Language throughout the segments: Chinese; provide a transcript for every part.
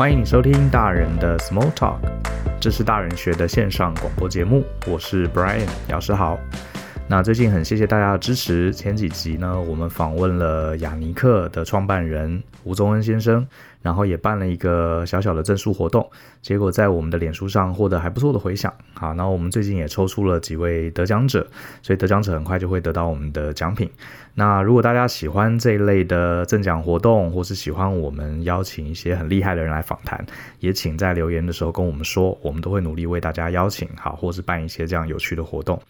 欢迎收听大人的 Small Talk，这是大人学的线上广播节目，我是 Brian，老师好。那最近很谢谢大家的支持，前几集呢，我们访问了雅尼克的创办人吴宗恩先生，然后也办了一个小小的赠书活动，结果在我们的脸书上获得还不错的回响。好，那我们最近也抽出了几位得奖者，所以得奖者很快就会得到我们的奖品。那如果大家喜欢这一类的赠奖活动，或是喜欢我们邀请一些很厉害的人来访谈，也请在留言的时候跟我们说，我们都会努力为大家邀请好，或是办一些这样有趣的活动。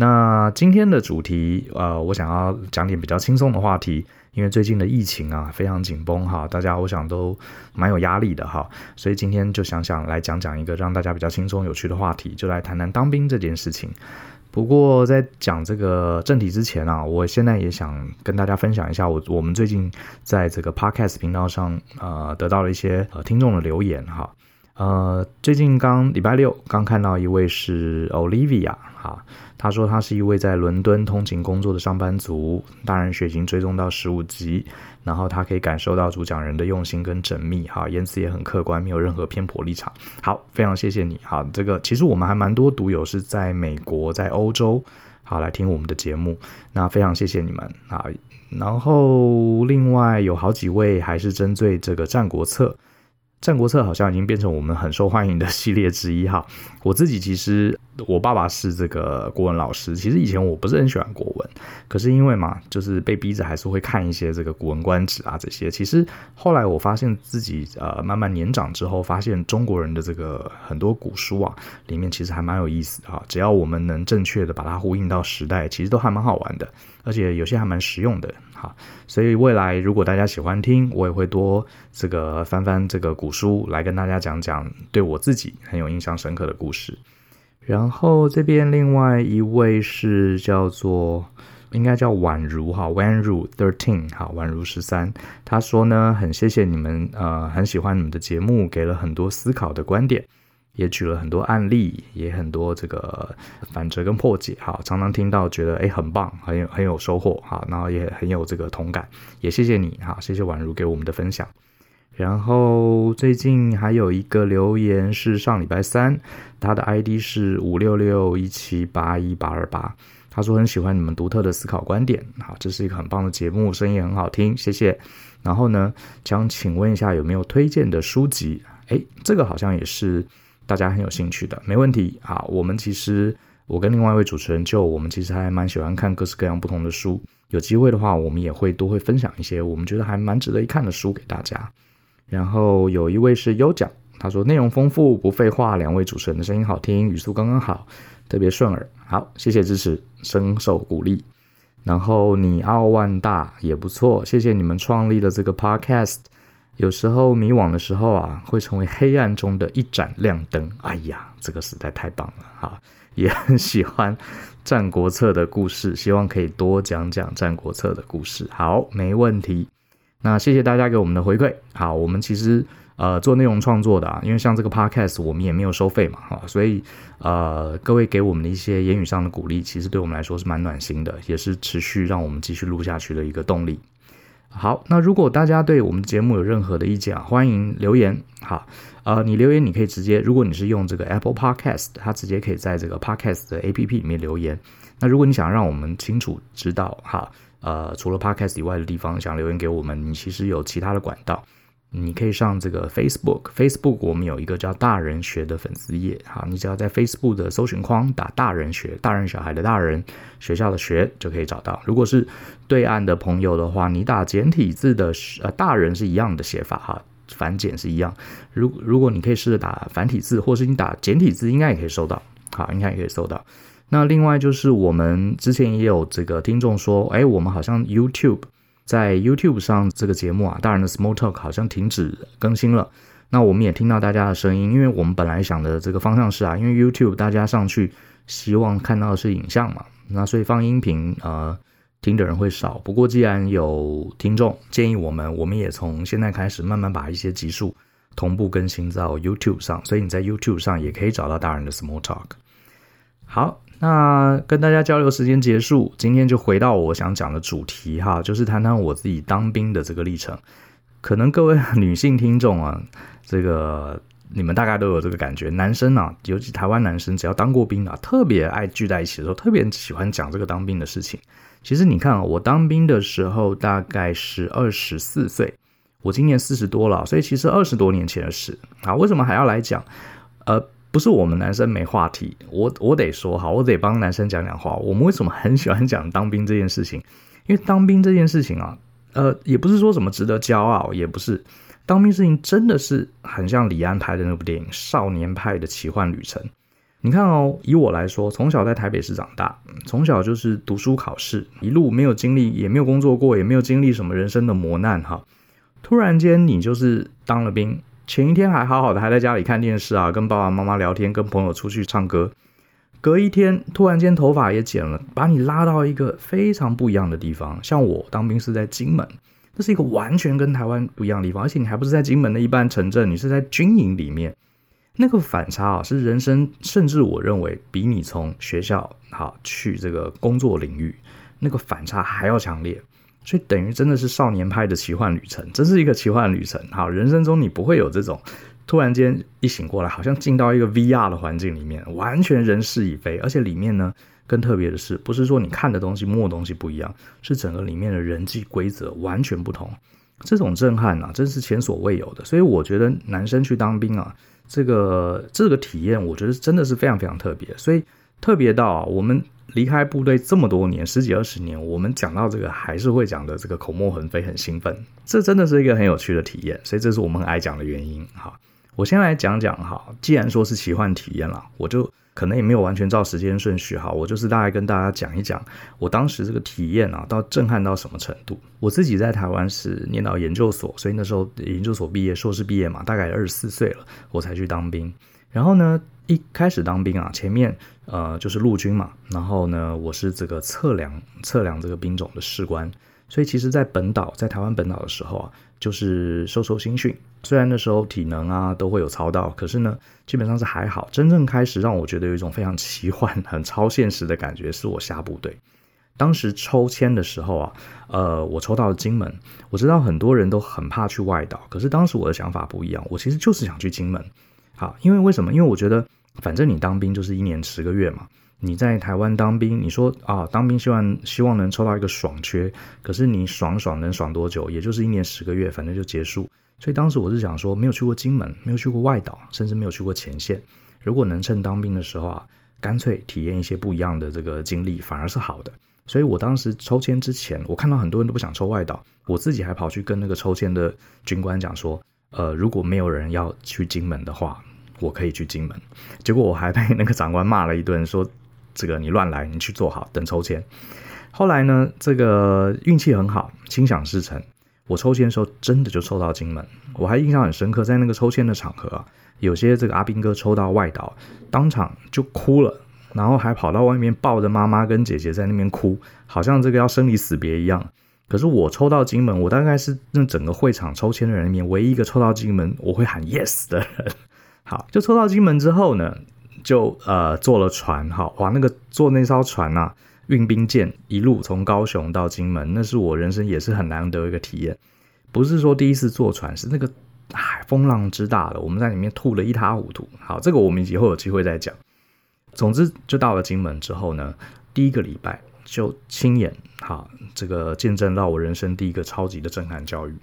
那今天的主题，呃，我想要讲点比较轻松的话题，因为最近的疫情啊非常紧绷哈，大家我想都蛮有压力的哈，所以今天就想想来讲讲一个让大家比较轻松有趣的话题，就来谈谈当兵这件事情。不过在讲这个正题之前啊，我现在也想跟大家分享一下我我们最近在这个 Podcast 频道上呃得到了一些呃听众的留言哈，呃，最近刚礼拜六刚看到一位是 Olivia 哈。他说他是一位在伦敦通勤工作的上班族，大人血型追踪到十五级，然后他可以感受到主讲人的用心跟缜密，哈，言辞也很客观，没有任何偏颇立场。好，非常谢谢你，好，这个其实我们还蛮多读友是在美国、在欧洲，好来听我们的节目，那非常谢谢你们啊。然后另外有好几位还是针对这个《战国策》。《战国策》好像已经变成我们很受欢迎的系列之一哈。我自己其实，我爸爸是这个国文老师，其实以前我不是很喜欢国文，可是因为嘛，就是被逼着还是会看一些这个《古文观止》啊这些。其实后来我发现自己呃慢慢年长之后，发现中国人的这个很多古书啊，里面其实还蛮有意思的哈。只要我们能正确的把它呼应到时代，其实都还蛮好玩的，而且有些还蛮实用的。好，所以未来如果大家喜欢听，我也会多这个翻翻这个古书来跟大家讲讲对我自己很有印象深刻的故事。然后这边另外一位是叫做应该叫宛如哈，Wan Ru Thirteen 哈，宛如十三，他说呢，很谢谢你们，呃，很喜欢你们的节目，给了很多思考的观点。也举了很多案例，也很多这个反折跟破解，哈，常常听到觉得诶很棒，很有很有收获，哈，然后也很有这个同感，也谢谢你，哈，谢谢宛如给我们的分享。然后最近还有一个留言是上礼拜三，他的 ID 是五六六一七八一八二八，他说很喜欢你们独特的思考观点，好，这是一个很棒的节目，声音也很好听，谢谢。然后呢，想请问一下有没有推荐的书籍？诶，这个好像也是。大家很有兴趣的，没问题啊。我们其实，我跟另外一位主持人就我们其实还蛮喜欢看各式各样不同的书。有机会的话，我们也会多会分享一些我们觉得还蛮值得一看的书给大家。然后有一位是优讲，他说内容丰富，不废话。两位主持人的声音好听，语速刚刚好，特别顺耳。好，谢谢支持，深受鼓励。然后你奥万大也不错，谢谢你们创立的这个 podcast。有时候迷惘的时候啊，会成为黑暗中的一盏亮灯。哎呀，这个实在太棒了哈！也很喜欢《战国策》的故事，希望可以多讲讲《战国策》的故事。好，没问题。那谢谢大家给我们的回馈。好，我们其实呃做内容创作的啊，因为像这个 podcast 我们也没有收费嘛哈，所以呃各位给我们的一些言语上的鼓励，其实对我们来说是蛮暖心的，也是持续让我们继续录下去的一个动力。好，那如果大家对我们节目有任何的意见啊，欢迎留言。好，呃，你留言你可以直接，如果你是用这个 Apple Podcast，它直接可以在这个 Podcast 的 APP 里面留言。那如果你想让我们清楚知道，哈，呃，除了 Podcast 以外的地方想留言给我们，你其实有其他的管道。你可以上这个 Facebook，Facebook 我们有一个叫大人学的粉丝页，好，你只要在 Facebook 的搜寻框打大人学，大人小孩的大人，学校的学就可以找到。如果是对岸的朋友的话，你打简体字的呃大人是一样的写法哈，繁简是一样。如如果你可以试着打繁体字，或是你打简体字，应该也可以收到，好，应该也可以收到。那另外就是我们之前也有这个听众说，哎，我们好像 YouTube。在 YouTube 上这个节目啊，大人的 Small Talk 好像停止更新了。那我们也听到大家的声音，因为我们本来想的这个方向是啊，因为 YouTube 大家上去希望看到的是影像嘛，那所以放音频呃听的人会少。不过既然有听众建议我们，我们也从现在开始慢慢把一些集数同步更新到 YouTube 上，所以你在 YouTube 上也可以找到大人的 Small Talk。好。那跟大家交流时间结束，今天就回到我想讲的主题哈，就是谈谈我自己当兵的这个历程。可能各位女性听众啊，这个你们大概都有这个感觉。男生啊，尤其台湾男生，只要当过兵啊，特别爱聚在一起的时候，特别喜欢讲这个当兵的事情。其实你看啊，我当兵的时候大概是二十四岁，我今年四十多了，所以其实二十多年前的事啊。为什么还要来讲？呃，不是我们男生没话题，我我得说哈，我得帮男生讲讲话。我们为什么很喜欢讲当兵这件事情？因为当兵这件事情啊。呃，也不是说什么值得骄傲，也不是当兵事情真的是很像李安拍的那部电影《少年派的奇幻旅程》。你看哦，以我来说，从小在台北市长大，从小就是读书考试，一路没有经历，也没有工作过，也没有经历什么人生的磨难哈。突然间你就是当了兵，前一天还好好的，还在家里看电视啊，跟爸爸妈妈聊天，跟朋友出去唱歌。隔一天，突然间头发也剪了，把你拉到一个非常不一样的地方。像我当兵是在金门，这是一个完全跟台湾不一样的地方，而且你还不是在金门的一般城镇，你是在军营里面。那个反差啊，是人生，甚至我认为比你从学校好去这个工作领域那个反差还要强烈。所以等于真的是少年派的奇幻旅程，这是一个奇幻旅程。好，人生中你不会有这种。突然间一醒过来，好像进到一个 VR 的环境里面，完全人事已非。而且里面呢，更特别的是，不是说你看的东西、摸的东西不一样，是整个里面的人际规则完全不同。这种震撼啊，真是前所未有的。所以我觉得男生去当兵啊，这个这个体验，我觉得真的是非常非常特别。所以特别到啊，我们离开部队这么多年，十几二十年，我们讲到这个还是会讲的这个口沫横飞，很兴奋。这真的是一个很有趣的体验。所以这是我们很爱讲的原因。哈。我先来讲讲哈，既然说是奇幻体验了，我就可能也没有完全照时间顺序哈，我就是大概跟大家讲一讲我当时这个体验啊，到震撼到什么程度。我自己在台湾是念到研究所，所以那时候研究所毕业，硕士毕业嘛，大概二十四岁了，我才去当兵。然后呢，一开始当兵啊，前面呃就是陆军嘛，然后呢，我是这个测量测量这个兵种的士官，所以其实在本岛，在台湾本岛的时候啊。就是受受新训，虽然那时候体能啊都会有操到，可是呢，基本上是还好。真正开始让我觉得有一种非常奇幻、很超现实的感觉，是我下部队。当时抽签的时候啊，呃，我抽到了金门。我知道很多人都很怕去外岛，可是当时我的想法不一样，我其实就是想去金门。好，因为为什么？因为我觉得，反正你当兵就是一年十个月嘛。你在台湾当兵，你说啊，当兵希望希望能抽到一个爽缺，可是你爽爽能爽多久？也就是一年十个月，反正就结束。所以当时我是想说，没有去过金门，没有去过外岛，甚至没有去过前线。如果能趁当兵的时候啊，干脆体验一些不一样的这个经历，反而是好的。所以我当时抽签之前，我看到很多人都不想抽外岛，我自己还跑去跟那个抽签的军官讲说，呃，如果没有人要去金门的话，我可以去金门。结果我还被那个长官骂了一顿，说。这个你乱来，你去做好，等抽签。后来呢，这个运气很好，心想事成。我抽签的时候真的就抽到金门，我还印象很深刻，在那个抽签的场合，有些这个阿兵哥抽到外岛，当场就哭了，然后还跑到外面抱着妈妈跟姐姐在那边哭，好像这个要生离死别一样。可是我抽到金门，我大概是那整个会场抽签的人里面唯一一个抽到金门，我会喊 yes 的人。好，就抽到金门之后呢，就呃坐了船哈，哇，那个坐那艘船啊，运兵舰一路从高雄到金门，那是我人生也是很难得一个体验。不是说第一次坐船，是那个海风浪之大了，我们在里面吐得一塌糊涂。好，这个我们以后有机会再讲。总之，就到了金门之后呢，第一个礼拜就亲眼哈，这个见证到我人生第一个超级的震撼教育。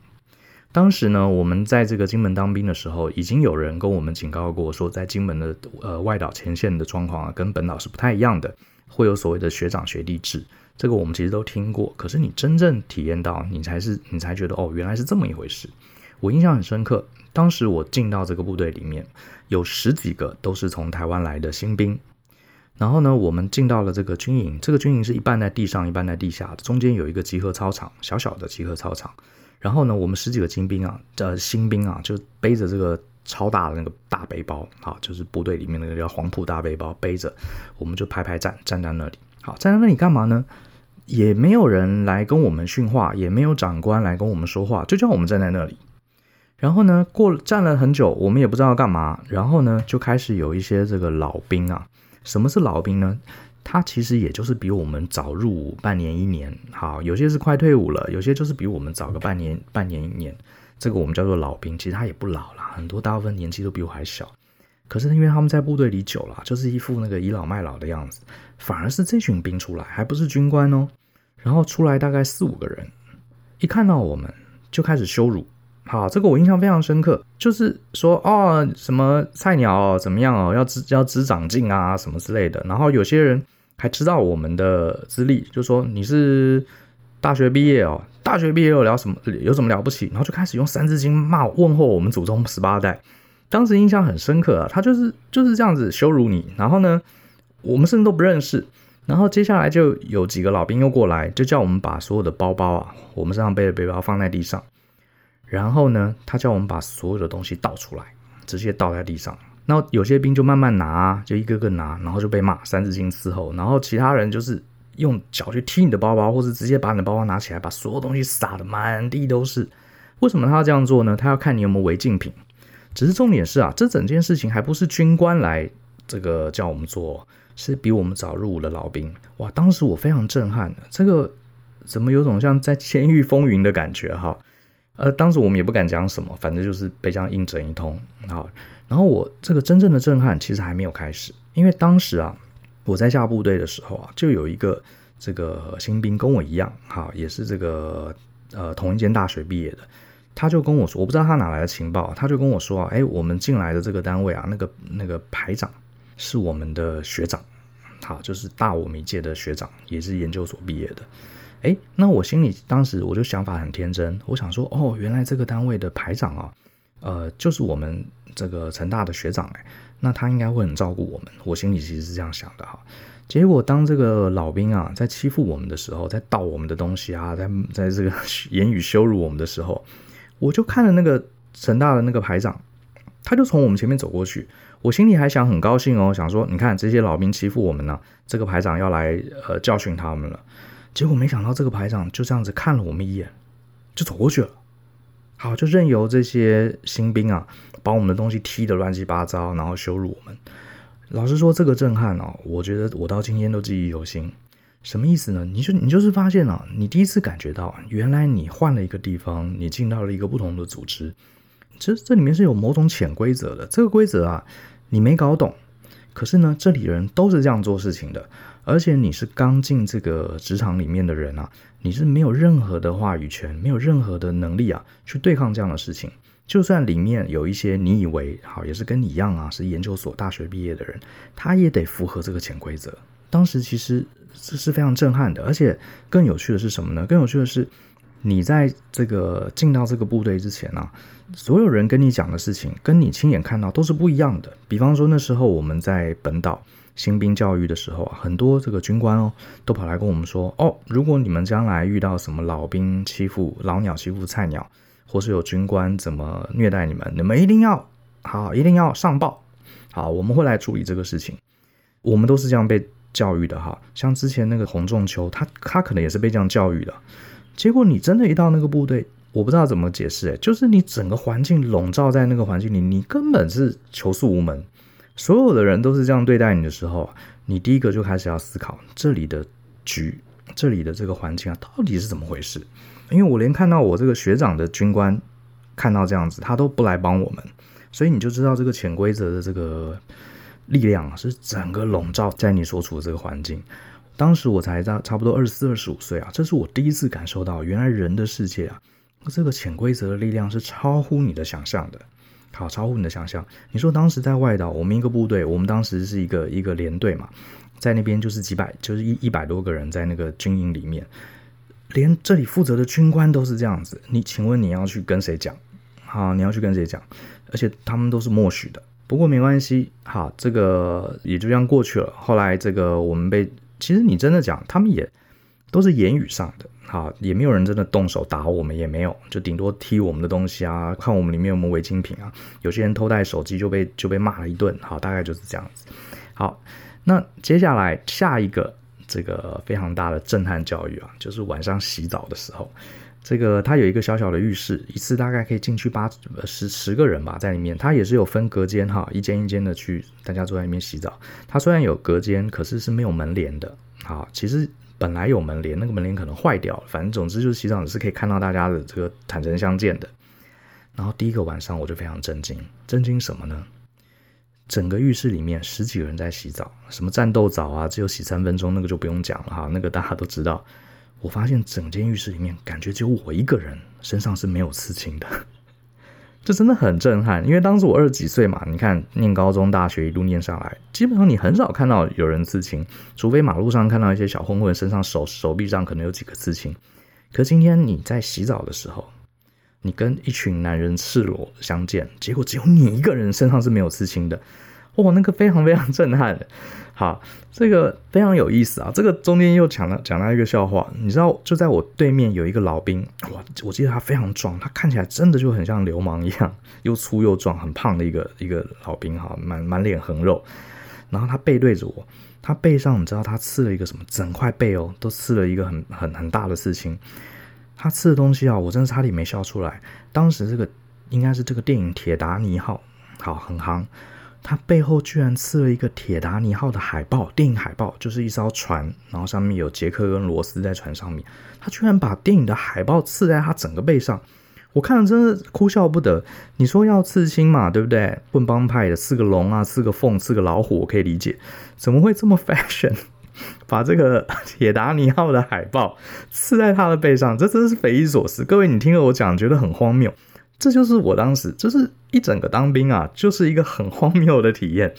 当时呢，我们在这个金门当兵的时候，已经有人跟我们警告过，说在金门的呃外岛前线的状况啊，跟本岛是不太一样的，会有所谓的学长学弟制。这个我们其实都听过，可是你真正体验到，你才是你才觉得哦，原来是这么一回事。我印象很深刻，当时我进到这个部队里面，有十几个都是从台湾来的新兵。然后呢，我们进到了这个军营，这个军营是一半在地上，一半在地下，中间有一个集合操场，小小的集合操场。然后呢，我们十几个新兵啊，呃，新兵啊，就背着这个超大的那个大背包，啊，就是部队里面那个叫黄埔大背包，背着，我们就排排站，站在那里。好，站在那里干嘛呢？也没有人来跟我们训话，也没有长官来跟我们说话，就叫我们站在那里。然后呢，过站了很久，我们也不知道要干嘛。然后呢，就开始有一些这个老兵啊，什么是老兵呢？他其实也就是比我们早入伍半年一年，好，有些是快退伍了，有些就是比我们早个半年半年一年。这个我们叫做老兵，其实他也不老啦，很多大部分年纪都比我还小。可是因为他们在部队里久了，就是一副那个倚老卖老的样子，反而是这群兵出来，还不是军官哦。然后出来大概四五个人，一看到我们就开始羞辱。好，这个我印象非常深刻，就是说哦，什么菜鸟，怎么样哦，要知要知长进啊，什么之类的。然后有些人还知道我们的资历，就说你是大学毕业哦，大学毕业有了什么有什么了不起？然后就开始用三字经骂问候我们祖宗十八代。当时印象很深刻啊，他就是就是这样子羞辱你。然后呢，我们甚至都不认识。然后接下来就有几个老兵又过来，就叫我们把所有的包包啊，我们身上背的背包放在地上。然后呢，他叫我们把所有的东西倒出来，直接倒在地上。然后有些兵就慢慢拿，就一个个拿，然后就被骂三字经伺候。然后其他人就是用脚去踢你的包包，或是直接把你的包包拿起来，把所有东西撒得满地都是。为什么他要这样做呢？他要看你有没有违禁品。只是重点是啊，这整件事情还不是军官来这个叫我们做，是比我们早入伍的老兵。哇，当时我非常震撼，这个怎么有种像在监狱风云的感觉哈？呃，当时我们也不敢讲什么，反正就是被这样硬整一通。好，然后我这个真正的震撼其实还没有开始，因为当时啊，我在下部队的时候啊，就有一个这个新兵跟我一样，哈，也是这个呃同一间大学毕业的，他就跟我说，我不知道他哪来的情报，他就跟我说啊，哎，我们进来的这个单位啊，那个那个排长是我们的学长，好，就是大我们一届的学长，也是研究所毕业的。哎，那我心里当时我就想法很天真，我想说，哦，原来这个单位的排长啊，呃，就是我们这个成大的学长哎，那他应该会很照顾我们。我心里其实是这样想的哈。结果当这个老兵啊在欺负我们的时候，在盗我们的东西啊，在在这个言语羞辱我们的时候，我就看了那个成大的那个排长，他就从我们前面走过去，我心里还想很高兴哦，想说，你看这些老兵欺负我们呢，这个排长要来呃教训他们了。结果没想到，这个排长就这样子看了我们一眼，就走过去了。好，就任由这些新兵啊，把我们的东西踢得乱七八糟，然后羞辱我们。老实说，这个震撼哦，我觉得我到今天都记忆犹新。什么意思呢？你就你就是发现啊，你第一次感觉到，原来你换了一个地方，你进到了一个不同的组织，其实这里面是有某种潜规则的。这个规则啊，你没搞懂，可是呢，这里人都是这样做事情的。而且你是刚进这个职场里面的人啊，你是没有任何的话语权，没有任何的能力啊，去对抗这样的事情。就算里面有一些你以为好，也是跟你一样啊，是研究所大学毕业的人，他也得符合这个潜规则。当时其实这是非常震撼的，而且更有趣的是什么呢？更有趣的是，你在这个进到这个部队之前啊，所有人跟你讲的事情，跟你亲眼看到都是不一样的。比方说那时候我们在本岛。新兵教育的时候啊，很多这个军官哦，都跑来跟我们说哦，如果你们将来遇到什么老兵欺负老鸟、欺负菜鸟，或是有军官怎么虐待你们，你们一定要好，一定要上报，好，我们会来处理这个事情。我们都是这样被教育的哈，像之前那个洪仲丘，他他可能也是被这样教育的。结果你真的一到那个部队，我不知道怎么解释，诶，就是你整个环境笼罩在那个环境里，你根本是求诉无门。所有的人都是这样对待你的时候，你第一个就开始要思考这里的局，这里的这个环境啊，到底是怎么回事？因为我连看到我这个学长的军官看到这样子，他都不来帮我们，所以你就知道这个潜规则的这个力量是整个笼罩在你所处的这个环境。当时我才差差不多二十四、二十五岁啊，这是我第一次感受到，原来人的世界啊，这个潜规则的力量是超乎你的想象的。好，超乎你的想象。你说当时在外岛，我们一个部队，我们当时是一个一个连队嘛，在那边就是几百，就是一一百多个人在那个军营里面，连这里负责的军官都是这样子。你请问你要去跟谁讲？好，你要去跟谁讲？而且他们都是默许的。不过没关系，好，这个也就这样过去了。后来这个我们被，其实你真的讲，他们也都是言语上的。好，也没有人真的动手打我们，也没有，就顶多踢我们的东西啊，看我们里面有没有违禁品啊。有些人偷带手机就被就被骂了一顿。好，大概就是这样子。好，那接下来下一个这个非常大的震撼教育啊，就是晚上洗澡的时候，这个它有一个小小的浴室，一次大概可以进去八十十个人吧，在里面，它也是有分隔间哈，一间一间的去大家坐在里面洗澡。它虽然有隔间，可是是没有门帘的。好，其实。本来有门帘，那个门帘可能坏掉了。反正总之就是洗澡是可以看到大家的这个坦诚相见的。然后第一个晚上我就非常震惊，震惊什么呢？整个浴室里面十几个人在洗澡，什么战斗澡啊，只有洗三分钟，那个就不用讲了哈，那个大家都知道。我发现整间浴室里面，感觉只有我一个人身上是没有刺青的，这真的很震撼。因为当时我二十几岁嘛，你看念高中、大学一路念上来，基本上你很少看到有人刺青，除非马路上看到一些小混混身上手手臂上可能有几个刺青。可今天你在洗澡的时候，你跟一群男人赤裸相见，结果只有你一个人身上是没有刺青的，哇，那个非常非常震撼。好，这个非常有意思啊。这个中间又讲了讲到一个笑话，你知道，就在我对面有一个老兵，哇，我记得他非常壮，他看起来真的就很像流氓一样，又粗又壮，很胖的一个一个老兵哈，满满脸横肉。然后他背对着我，他背上你知道他刺了一个什么？整块背哦，都刺了一个很很很大的刺青。他刺的东西啊，我真的差点没笑出来。当时这个应该是这个电影《铁达尼号》，好，很夯。他背后居然刺了一个《铁达尼号》的海报，电影海报就是一艘船，然后上面有杰克跟罗斯在船上面。他居然把电影的海报刺在他整个背上，我看了真的哭笑不得。你说要刺青嘛，对不对？混帮派的刺个龙啊，刺个凤，刺个老虎，我可以理解。怎么会这么 fashion？把这个 铁达尼号的海报刺在他的背上，这真是匪夷所思。各位，你听了我讲，觉得很荒谬。这就是我当时，就是一整个当兵啊，就是一个很荒谬的体验。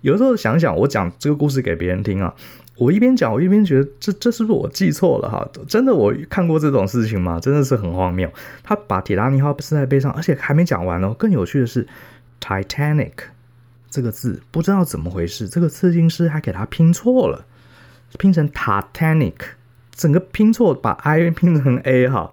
有时候想想，我讲这个故事给别人听啊，我一边讲，我一边觉得，这这是不是我记错了哈？真的我看过这种事情吗？真的是很荒谬。他把铁达尼号刺在背上，而且还没讲完哦。更有趣的是，Titanic 这个字不知道怎么回事，这个刺青师还给他拼错了。拼成 Titanic，整个拼错，把 I 拼成 A 哈，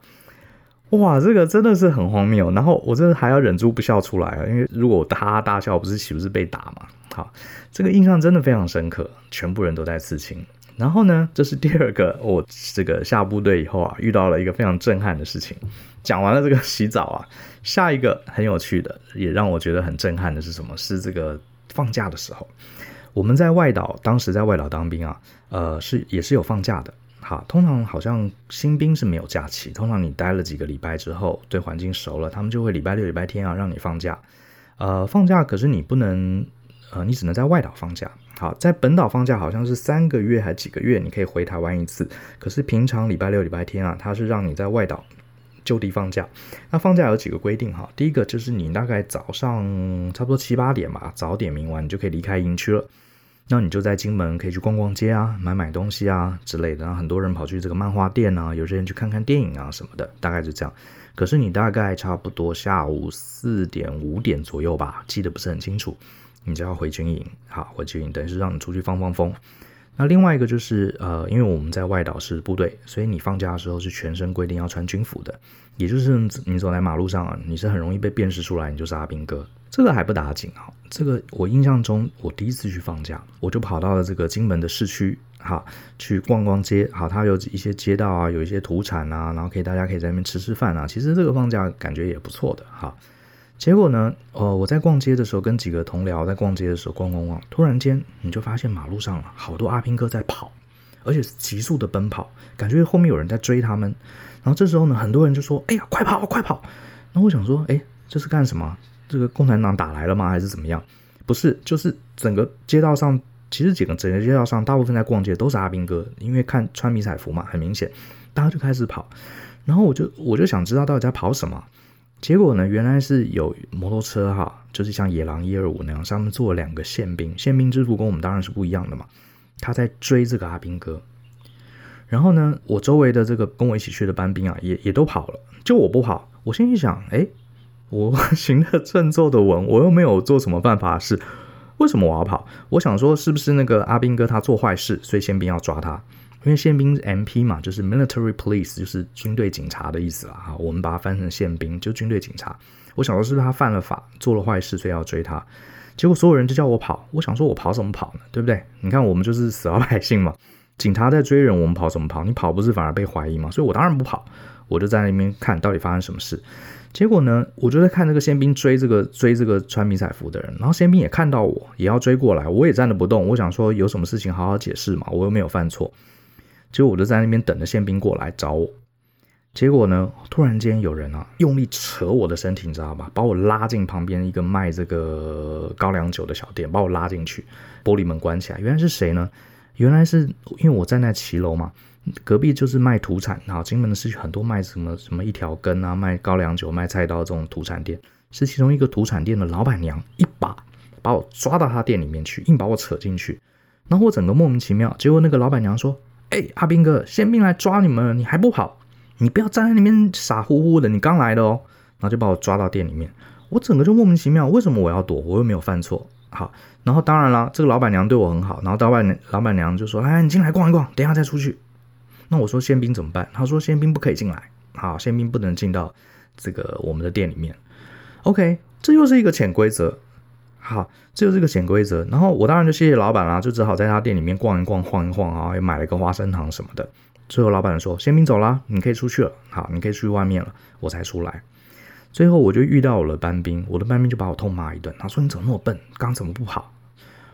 哇，这个真的是很荒谬。然后我真的还要忍住不笑出来啊，因为如果我哈哈大笑，不是岂不是被打嘛？好，这个印象真的非常深刻，全部人都在刺青。然后呢，这是第二个，我这个下部队以后啊，遇到了一个非常震撼的事情。讲完了这个洗澡啊，下一个很有趣的，也让我觉得很震撼的是什么？是这个放假的时候。我们在外岛，当时在外岛当兵啊，呃，是也是有放假的。好，通常好像新兵是没有假期，通常你待了几个礼拜之后，对环境熟了，他们就会礼拜六、礼拜天啊让你放假。呃，放假可是你不能，呃，你只能在外岛放假。好，在本岛放假好像是三个月还几个月，你可以回台湾一次。可是平常礼拜六、礼拜天啊，他是让你在外岛。就地放假，那放假有几个规定哈。第一个就是你大概早上差不多七八点吧，早点名完你就可以离开营区了。那你就在金门可以去逛逛街啊，买买东西啊之类的。很多人跑去这个漫画店啊，有些人去看看电影啊什么的，大概就这样。可是你大概差不多下午四点五点左右吧，记得不是很清楚，你就要回军营。好，回军营等于是让你出去放放风。那另外一个就是，呃，因为我们在外岛是部队，所以你放假的时候是全身规定要穿军服的，也就是你走在马路上，你是很容易被辨识出来，你就是阿兵哥。这个还不打紧啊，这个我印象中，我第一次去放假，我就跑到了这个金门的市区，哈，去逛逛街，好，它有一些街道啊，有一些土产啊，然后可以大家可以在那边吃吃饭啊，其实这个放假感觉也不错的哈。结果呢，呃，我在逛街的时候，跟几个同僚在逛街的时候逛逛逛，突然间你就发现马路上好多阿兵哥在跑，而且是急速的奔跑，感觉后面有人在追他们。然后这时候呢，很多人就说：“哎呀，快跑，快跑！”然后我想说：“哎，这是干什么？这个共产党打来了吗？还是怎么样？”不是，就是整个街道上，其实整个整个街道上，大部分在逛街都是阿兵哥，因为看穿迷彩服嘛，很明显，大家就开始跑。然后我就我就想知道到底在跑什么。结果呢，原来是有摩托车哈，就是像野狼一二五那样，上面坐两个宪兵，宪兵制服跟我们当然是不一样的嘛。他在追这个阿兵哥，然后呢，我周围的这个跟我一起去的班兵啊，也也都跑了，就我不跑。我心里想，哎，我 行得正，坐得稳，我又没有做什么犯法事，为什么我要跑？我想说，是不是那个阿兵哥他做坏事，所以宪兵要抓他？因为宪兵 MP 嘛，就是 military police，就是军队警察的意思啦。我们把它翻成宪兵，就军队警察。我想说是不是他犯了法，做了坏事，所以要追他。结果所有人就叫我跑，我想说我跑什么跑呢？对不对？你看我们就是死老百姓嘛，警察在追人，我们跑什么跑？你跑不是反而被怀疑吗？所以我当然不跑，我就在那边看到底发生什么事。结果呢，我就在看这个宪兵追这个追这个穿迷彩服的人，然后宪兵也看到我，也要追过来，我也站着不动。我想说有什么事情好好解释嘛，我又没有犯错。结果我就在那边等着宪兵过来找我，结果呢，突然间有人啊用力扯我的身体，你知道吧？把我拉进旁边一个卖这个高粱酒的小店，把我拉进去，玻璃门关起来。原来是谁呢？原来是因为我站在骑楼嘛，隔壁就是卖土产，然后金门的市区很多卖什么什么一条根啊，卖高粱酒、卖菜刀这种土产店，是其中一个土产店的老板娘一把把我抓到他店里面去，硬把我扯进去，然后我整个莫名其妙。结果那个老板娘说：“哎，阿兵哥，宪兵来抓你们，你还不跑？”你不要站在那边傻乎乎的，你刚来的哦，然后就把我抓到店里面，我整个就莫名其妙，为什么我要躲？我又没有犯错。好，然后当然了，这个老板娘对我很好，然后老板老板娘就说：“哎，你进来逛一逛，等一下再出去。”那我说宪兵怎么办？他说宪兵不可以进来，好，宪兵不能进到这个我们的店里面。OK，这又是一个潜规则。好，这又是一个潜规则。然后我当然就谢谢老板啦，就只好在他店里面逛一逛、晃一晃啊，又买了一个花生糖什么的。最后，老板说：“宪兵走了，你可以出去了。好，你可以出去外面了。”我才出来。最后，我就遇到我的班兵，我的班兵就把我痛骂一顿。他说：“你怎么那么笨？刚怎么不跑？”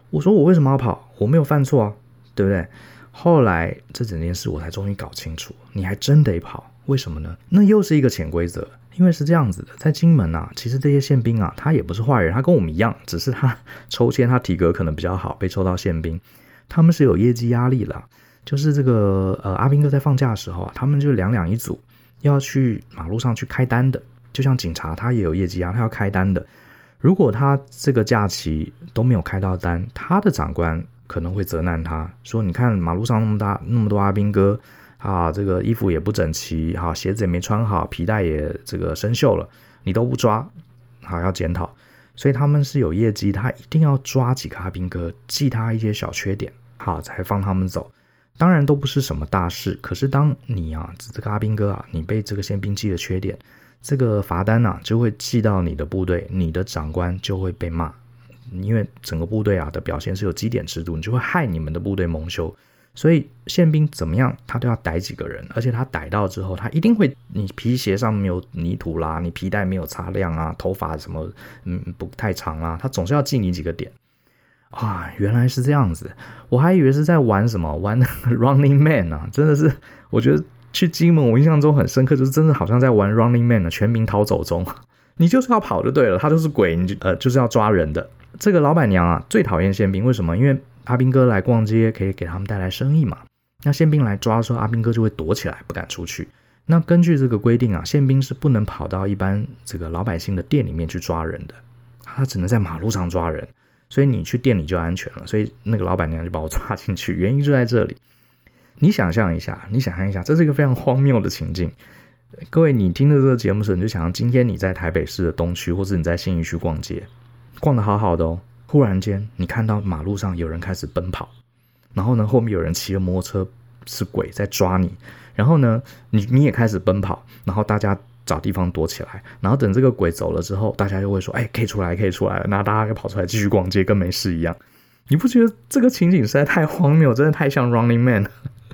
我说：“我为什么要跑？我没有犯错啊，对不对？”后来，这整件事我才终于搞清楚，你还真得跑。为什么呢？那又是一个潜规则。因为是这样子的，在金门啊，其实这些宪兵啊，他也不是坏人，他跟我们一样，只是他抽签，他体格可能比较好，被抽到宪兵。他们是有业绩压力了。就是这个呃，阿兵哥在放假的时候啊，他们就两两一组，要去马路上去开单的，就像警察他也有业绩啊，他要开单的。如果他这个假期都没有开到单，他的长官可能会责难他说：“你看马路上那么大那么多阿兵哥啊，这个衣服也不整齐，哈，鞋子也没穿好，皮带也这个生锈了，你都不抓，好要检讨。所以他们是有业绩，他一定要抓几个阿兵哥，记他一些小缺点，好才放他们走。”当然都不是什么大事，可是当你啊，这个阿兵哥啊，你被这个宪兵记了缺点，这个罚单啊就会记到你的部队，你的长官就会被骂，因为整个部队啊的表现是有基点制度，你就会害你们的部队蒙羞。所以宪兵怎么样，他都要逮几个人，而且他逮到之后，他一定会，你皮鞋上没有泥土啦，你皮带没有擦亮啊，头发什么嗯不太长啊，他总是要记你几个点。啊，原来是这样子，我还以为是在玩什么玩 Running Man 啊，真的是，我觉得去金门，我印象中很深刻，就是真的好像在玩 Running Man 啊，全民逃走中，你就是要跑就对了，他就是鬼，你就呃就是要抓人的。这个老板娘啊，最讨厌宪兵，为什么？因为阿兵哥来逛街可以给他们带来生意嘛，那宪兵来抓的时候，阿兵哥就会躲起来，不敢出去。那根据这个规定啊，宪兵是不能跑到一般这个老百姓的店里面去抓人的，他只能在马路上抓人。所以你去店里就安全了，所以那个老板娘就把我 抓进去，原因就在这里。你想象一下，你想象一下，这是一个非常荒谬的情境。各位，你听着这个节目时，你就想象今天你在台北市的东区，或者你在信义区逛街，逛得好好的哦，忽然间你看到马路上有人开始奔跑，然后呢，后面有人骑着摩托车，是鬼在抓你，然后呢，你你也开始奔跑，然后大家。找地方躲起来，然后等这个鬼走了之后，大家就会说：“哎，可以出来，可以出来了。”那大家就跑出来继续逛街，跟没事一样。你不觉得这个情景实在太荒谬，真的太像 Running Man？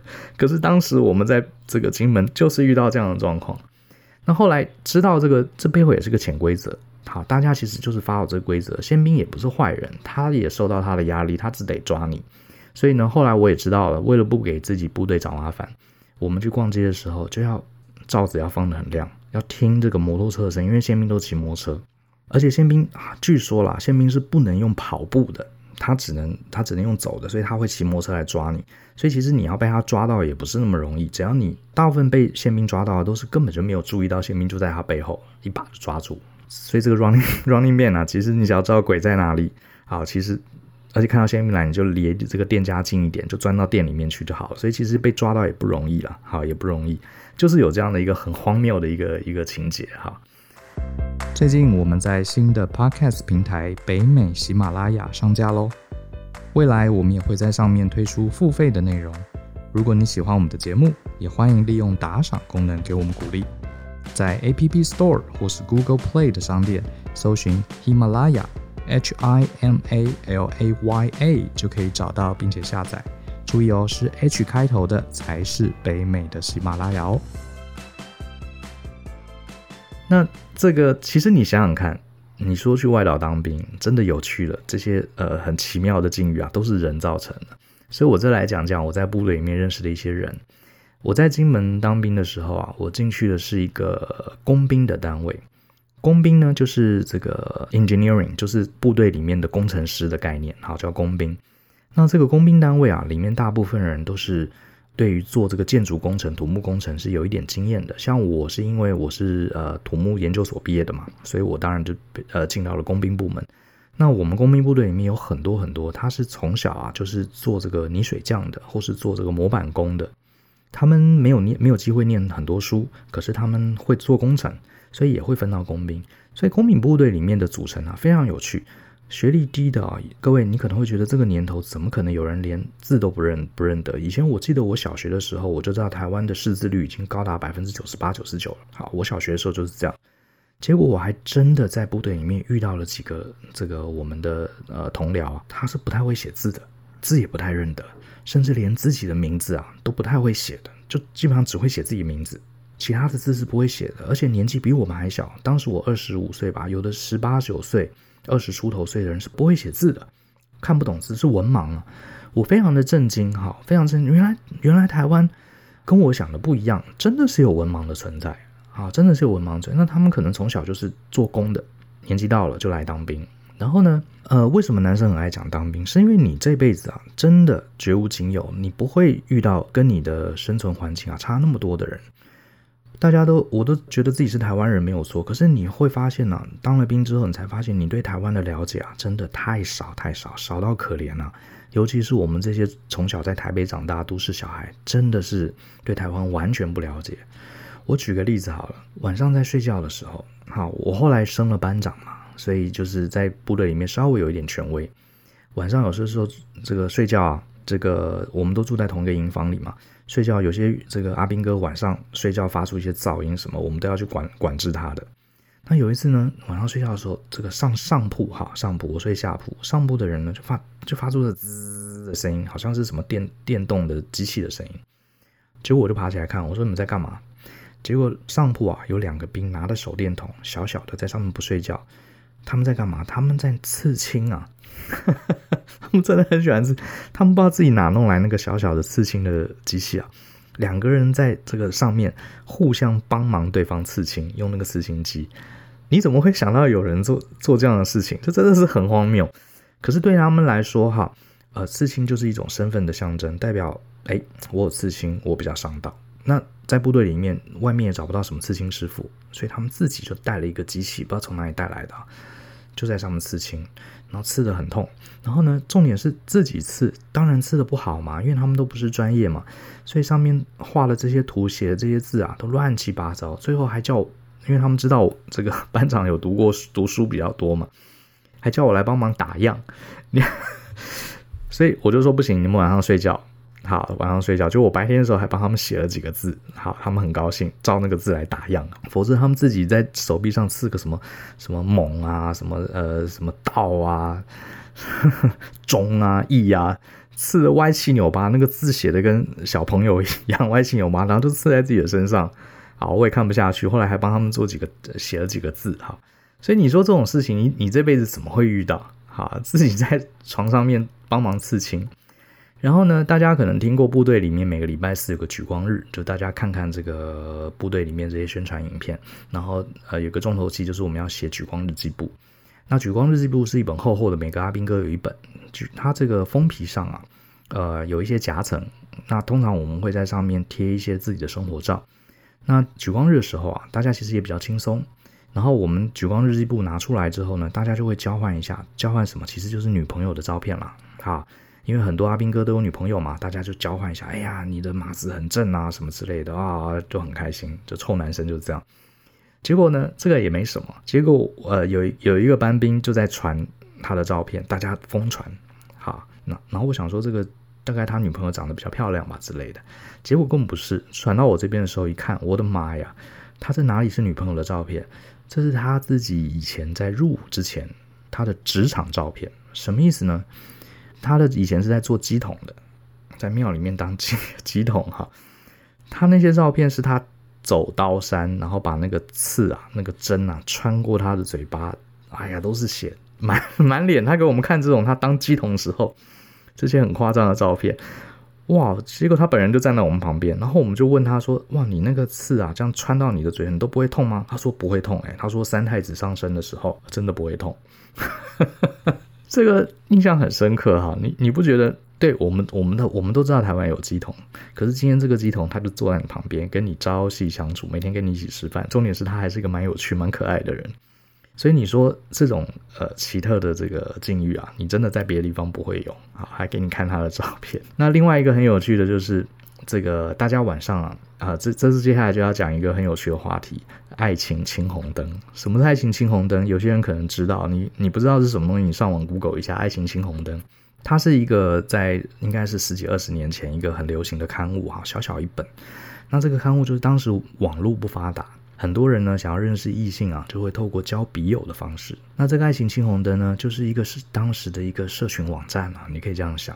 可是当时我们在这个金门就是遇到这样的状况。那后来知道这个这背后也是个潜规则。好，大家其实就是发好这个规则。宪兵也不是坏人，他也受到他的压力，他只得抓你。所以呢，后来我也知道了，为了不给自己部队找麻烦，我们去逛街的时候就要罩子要放得很亮。要听这个摩托车的声音，因为宪兵都骑摩托车，而且宪兵啊，据说啦，宪兵是不能用跑步的，他只能他只能用走的，所以他会骑摩托车来抓你。所以其实你要被他抓到也不是那么容易，只要你大部分被宪兵抓到都是根本就没有注意到宪兵就在他背后一把就抓住。所以这个 running running man 啊，其实你只要知道鬼在哪里，好，其实而且看到宪兵来你就离这个店家近一点，就钻到店里面去就好。所以其实被抓到也不容易了，好，也不容易。就是有这样的一个很荒谬的一个一个情节哈。最近我们在新的 Podcast 平台北美喜马拉雅上架喽，未来我们也会在上面推出付费的内容。如果你喜欢我们的节目，也欢迎利用打赏功能给我们鼓励，在 App Store 或是 Google Play 的商店搜寻 Himalaya H I M A L A Y A 就可以找到并且下载。注意哦，是 H 开头的才是北美的喜马拉雅哦。那这个其实你想想看，你说去外岛当兵真的有趣了，这些呃很奇妙的境遇啊，都是人造成的。所以我再来讲讲我在部队里面认识的一些人。我在金门当兵的时候啊，我进去的是一个工兵的单位。工兵呢，就是这个 engineering，就是部队里面的工程师的概念，好，叫工兵。那这个工兵单位啊，里面大部分人都是对于做这个建筑工程、土木工程是有一点经验的。像我是因为我是呃土木研究所毕业的嘛，所以我当然就呃进到了工兵部门。那我们工兵部队里面有很多很多，他是从小啊就是做这个泥水匠的，或是做这个模板工的。他们没有念没有机会念很多书，可是他们会做工程，所以也会分到工兵。所以工兵部队里面的组成啊非常有趣。学历低的啊，各位你可能会觉得这个年头怎么可能有人连字都不认不认得？以前我记得我小学的时候，我就知道台湾的识字率已经高达百分之九十八、九十九了。好，我小学的时候就是这样。结果我还真的在部队里面遇到了几个这个我们的呃同僚啊，他是不太会写字的，字也不太认得，甚至连自己的名字啊都不太会写的，就基本上只会写自己名字，其他的字是不会写的，而且年纪比我们还小。当时我二十五岁吧，有的十八九岁、二十出头岁的人是不会写字的，看不懂字是文盲啊！我非常的震惊哈，非常震惊，原来原来台湾跟我想的不一样，真的是有文盲的存在。啊，真的是有文盲嘴。那他们可能从小就是做工的，年纪到了就来当兵。然后呢，呃，为什么男生很爱讲当兵？是因为你这辈子啊，真的绝无仅有，你不会遇到跟你的生存环境啊差那么多的人。大家都，我都觉得自己是台湾人没有错。可是你会发现呢、啊，当了兵之后，你才发现你对台湾的了解啊，真的太少太少，少到可怜了、尤其是我们这些从小在台北长大的都市小孩，真的是对台湾完全不了解。我举个例子好了，晚上在睡觉的时候，好，我后来升了班长嘛，所以就是在部队里面稍微有一点权威。晚上有时候这个睡觉啊，这个我们都住在同一个营房里嘛，睡觉有些这个阿兵哥晚上睡觉发出一些噪音什么，我们都要去管管制他的。那有一次呢，晚上睡觉的时候，这个上上铺哈，上铺我睡下铺，上铺的人呢就发就发出了滋的声音，好像是什么电电动的机器的声音。结果我就爬起来看，我说你们在干嘛？结果上铺啊，有两个兵拿着手电筒，小小的在上面不睡觉。他们在干嘛？他们在刺青啊！他们真的很喜欢吃。他们不知道自己哪弄来那个小小的刺青的机器啊。两个人在这个上面互相帮忙对方刺青，用那个刺青机。你怎么会想到有人做做这样的事情？这真的是很荒谬。可是对他们来说，哈，呃，刺青就是一种身份的象征，代表哎，我有刺青，我比较上道。那在部队里面，外面也找不到什么刺青师傅，所以他们自己就带了一个机器，不知道从哪里带来的，就在上面刺青，然后刺得很痛。然后呢，重点是自己刺，当然刺得不好嘛，因为他们都不是专业嘛，所以上面画了这些图，写的这些字啊，都乱七八糟。最后还叫我，因为他们知道这个班长有读过读书比较多嘛，还叫我来帮忙打样。你 所以我就说不行，你们晚上睡觉。好，晚上睡觉，就我白天的时候还帮他们写了几个字，好，他们很高兴，照那个字来打样。否则他们自己在手臂上刺个什么什么猛啊，什么呃什么道啊，呵呵忠啊义啊，刺的歪七扭八，那个字写的跟小朋友一样歪七扭八，然后就刺在自己的身上。好，我也看不下去，后来还帮他们做几个写了几个字。哈，所以你说这种事情，你你这辈子怎么会遇到？好，自己在床上面帮忙刺青。然后呢，大家可能听过部队里面每个礼拜四有个莒光日，就大家看看这个部队里面这些宣传影片。然后呃，有个重头戏就是我们要写莒光日记簿。那莒光日记簿是一本厚厚的，每个阿兵哥有一本。它这个封皮上啊，呃，有一些夹层。那通常我们会在上面贴一些自己的生活照。那莒光日的时候啊，大家其实也比较轻松。然后我们举光日记簿拿出来之后呢，大家就会交换一下，交换什么？其实就是女朋友的照片啦。好。因为很多阿兵哥都有女朋友嘛，大家就交换一下。哎呀，你的马子很正啊，什么之类的啊，就很开心。就臭男生就是这样。结果呢，这个也没什么。结果呃，有有一个班兵就在传他的照片，大家疯传。好，那然后我想说，这个大概他女朋友长得比较漂亮吧之类的。结果根本不是，传到我这边的时候一看，我的妈呀，他这哪里是女朋友的照片？这是他自己以前在入伍之前他的职场照片。什么意思呢？他的以前是在做鸡桶的，在庙里面当鸡 鸡桶哈。他那些照片是他走刀山，然后把那个刺啊、那个针啊穿过他的嘴巴，哎呀，都是血，满 满脸。他给我们看这种他当鸡桶时候这些很夸张的照片，哇！结果他本人就站在我们旁边，然后我们就问他说：“哇，你那个刺啊，这样穿到你的嘴，你都不会痛吗？”他说：“不会痛。”哎，他说三太子上身的时候真的不会痛。这个印象很深刻哈。你你不觉得？对我们，我们的我们都知道台湾有乩童，可是今天这个乩童他就坐在你旁边，跟你朝夕相处，每天跟你一起吃饭。重点是他还是一个蛮有趣、蛮可爱的人。所以你说这种呃奇特的这个境遇啊，你真的在别的地方不会有。啊，还给你看他的照片。那另外一个很有趣的就是这个大家晚上啊啊、呃，这这次接下来就要讲一个很有趣的话题——爱情青红灯。什么是爱情青红灯？有些人可能知道，你你不知道是什么东西，你上网 Google 一下“爱情青红灯”。它是一个在应该是十几二十年前一个很流行的刊物哈，小小一本。那这个刊物就是当时网络不发达。很多人呢想要认识异性啊，就会透过交笔友的方式。那这个爱情青红灯呢，就是一个是当时的一个社群网站啊，你可以这样想，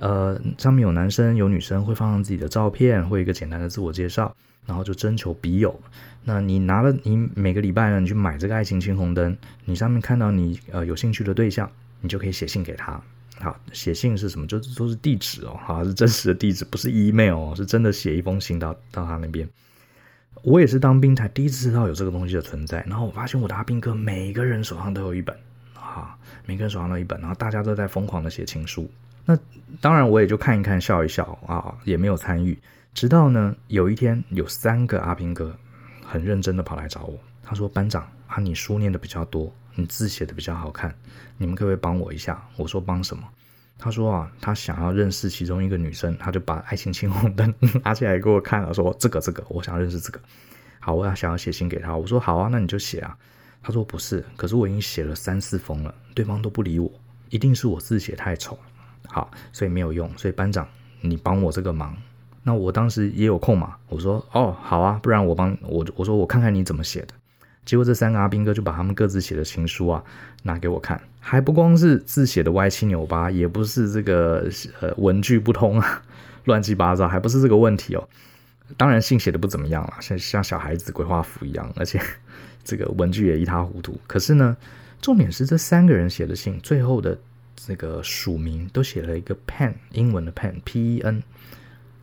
呃，上面有男生有女生会放上自己的照片，会一个简单的自我介绍，然后就征求笔友。那你拿了你每个礼拜呢，你去买这个爱情青红灯，你上面看到你呃有兴趣的对象，你就可以写信给他。好，写信是什么？就都是地址哦，好，是真实的地址，不是 email，是真的写一封信到到他那边。我也是当兵才第一次知道有这个东西的存在，然后我发现我的阿兵哥每个人手上都有一本啊，每个人手上都有一本，然后大家都在疯狂的写情书。那当然我也就看一看笑一笑啊，也没有参与。直到呢有一天有三个阿兵哥很认真的跑来找我，他说：“班长啊，你书念的比较多，你字写的比较好看，你们可不可以帮我一下？”我说：“帮什么？”他说啊，他想要认识其中一个女生，他就把爱情青红灯拿起来给我看了，说这个这个，我想要认识这个。好，我要想要写信给他，我说好啊，那你就写啊。他说不是，可是我已经写了三四封了，对方都不理我，一定是我字写太丑，好，所以没有用。所以班长，你帮我这个忙。那我当时也有空嘛，我说哦好啊，不然我帮我我说我看看你怎么写的。结果这三个阿兵哥就把他们各自写的情书啊拿给我看，还不光是字写的歪七扭八，也不是这个呃文句不通啊，乱七八糟，还不是这个问题哦。当然信写的不怎么样了，像像小孩子鬼画符一样，而且这个文句也一塌糊涂。可是呢，重点是这三个人写的信最后的这个署名都写了一个 pen，英文的 pen，P E N。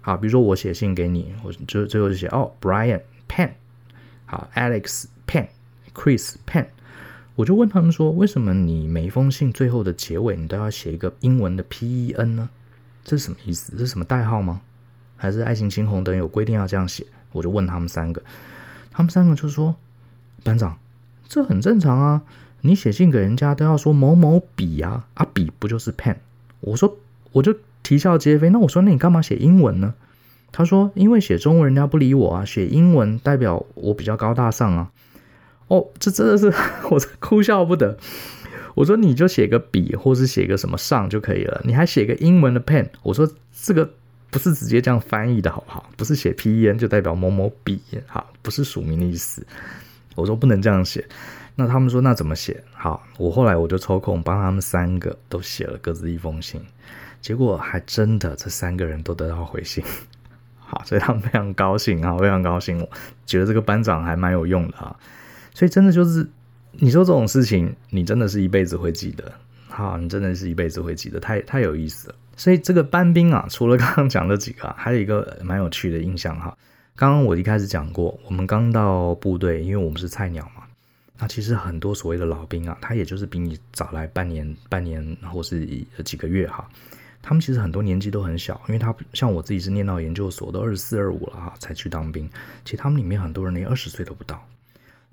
好，比如说我写信给你，我就最后就写哦，Brian pen。好，Alex pen，Chris pen，我就问他们说，为什么你每一封信最后的结尾你都要写一个英文的 P E N 呢？这是什么意思？这是什么代号吗？还是爱情青红灯有规定要这样写？我就问他们三个，他们三个就说：“班长，这很正常啊，你写信给人家都要说某某笔啊，啊笔不就是 pen？” 我说我就啼笑皆非，那我说那你干嘛写英文呢？他说：“因为写中文人家不理我啊，写英文代表我比较高大上啊。”哦，这真的是 我哭笑不得。我说：“你就写个笔，或是写个什么上就可以了，你还写个英文的 pen。”我说：“这个不是直接这样翻译的好不好？不是写 P E N 就代表某某笔，好，不是署名的意思。”我说：“不能这样写。”那他们说：“那怎么写？”好，我后来我就抽空帮他们三个都写了各自一封信，结果还真的这三个人都得到回信。好，所以他们非常高兴啊，非常高兴。我觉得这个班长还蛮有用的啊，所以真的就是你说这种事情，你真的是一辈子会记得。好，你真的是一辈子会记得，太太有意思了。所以这个班兵啊，除了刚刚讲的几个啊，还有一个蛮有趣的印象哈。刚刚我一开始讲过，我们刚到部队，因为我们是菜鸟嘛，那其实很多所谓的老兵啊，他也就是比你早来半年、半年或是几个月哈。他们其实很多年纪都很小，因为他像我自己是念到研究所都二十四二五了哈，才去当兵。其实他们里面很多人连二十岁都不到。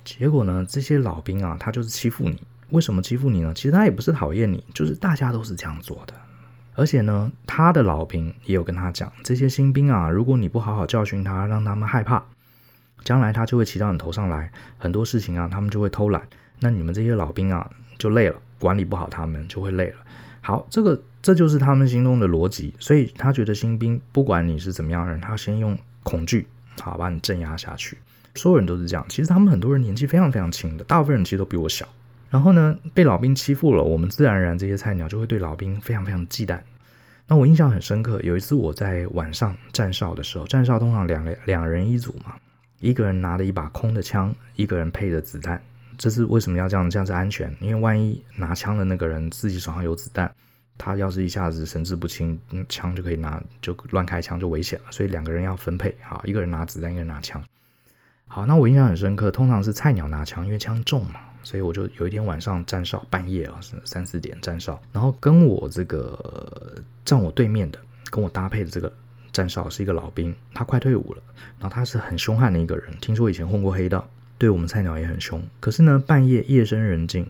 结果呢，这些老兵啊，他就是欺负你。为什么欺负你呢？其实他也不是讨厌你，就是大家都是这样做的。而且呢，他的老兵也有跟他讲，这些新兵啊，如果你不好好教训他，让他们害怕，将来他就会骑到你头上来，很多事情啊，他们就会偷懒。那你们这些老兵啊，就累了，管理不好他们就会累了。好，这个。这就是他们心中的逻辑，所以他觉得新兵不管你是怎么样的人，他先用恐惧，好把你镇压下去。所有人都是这样，其实他们很多人年纪非常非常轻的，大部分人其实都比我小。然后呢，被老兵欺负了，我们自然而然这些菜鸟就会对老兵非常非常忌惮。那我印象很深刻，有一次我在晚上站哨的时候，站哨通常两两人一组嘛，一个人拿着一把空的枪，一个人配着子弹。这是为什么要这样？这样是安全，因为万一拿枪的那个人自己手上有子弹。他要是一下子神志不清，枪就可以拿就乱开枪就危险了，所以两个人要分配，好，一个人拿子弹，一个人拿枪。好，那我印象很深刻，通常是菜鸟拿枪，因为枪重嘛，所以我就有一天晚上站哨，半夜啊，三四点站哨，然后跟我这个站我对面的，跟我搭配的这个站哨是一个老兵，他快退伍了，然后他是很凶悍的一个人，听说以前混过黑道，对我们菜鸟也很凶。可是呢，半夜夜深人静，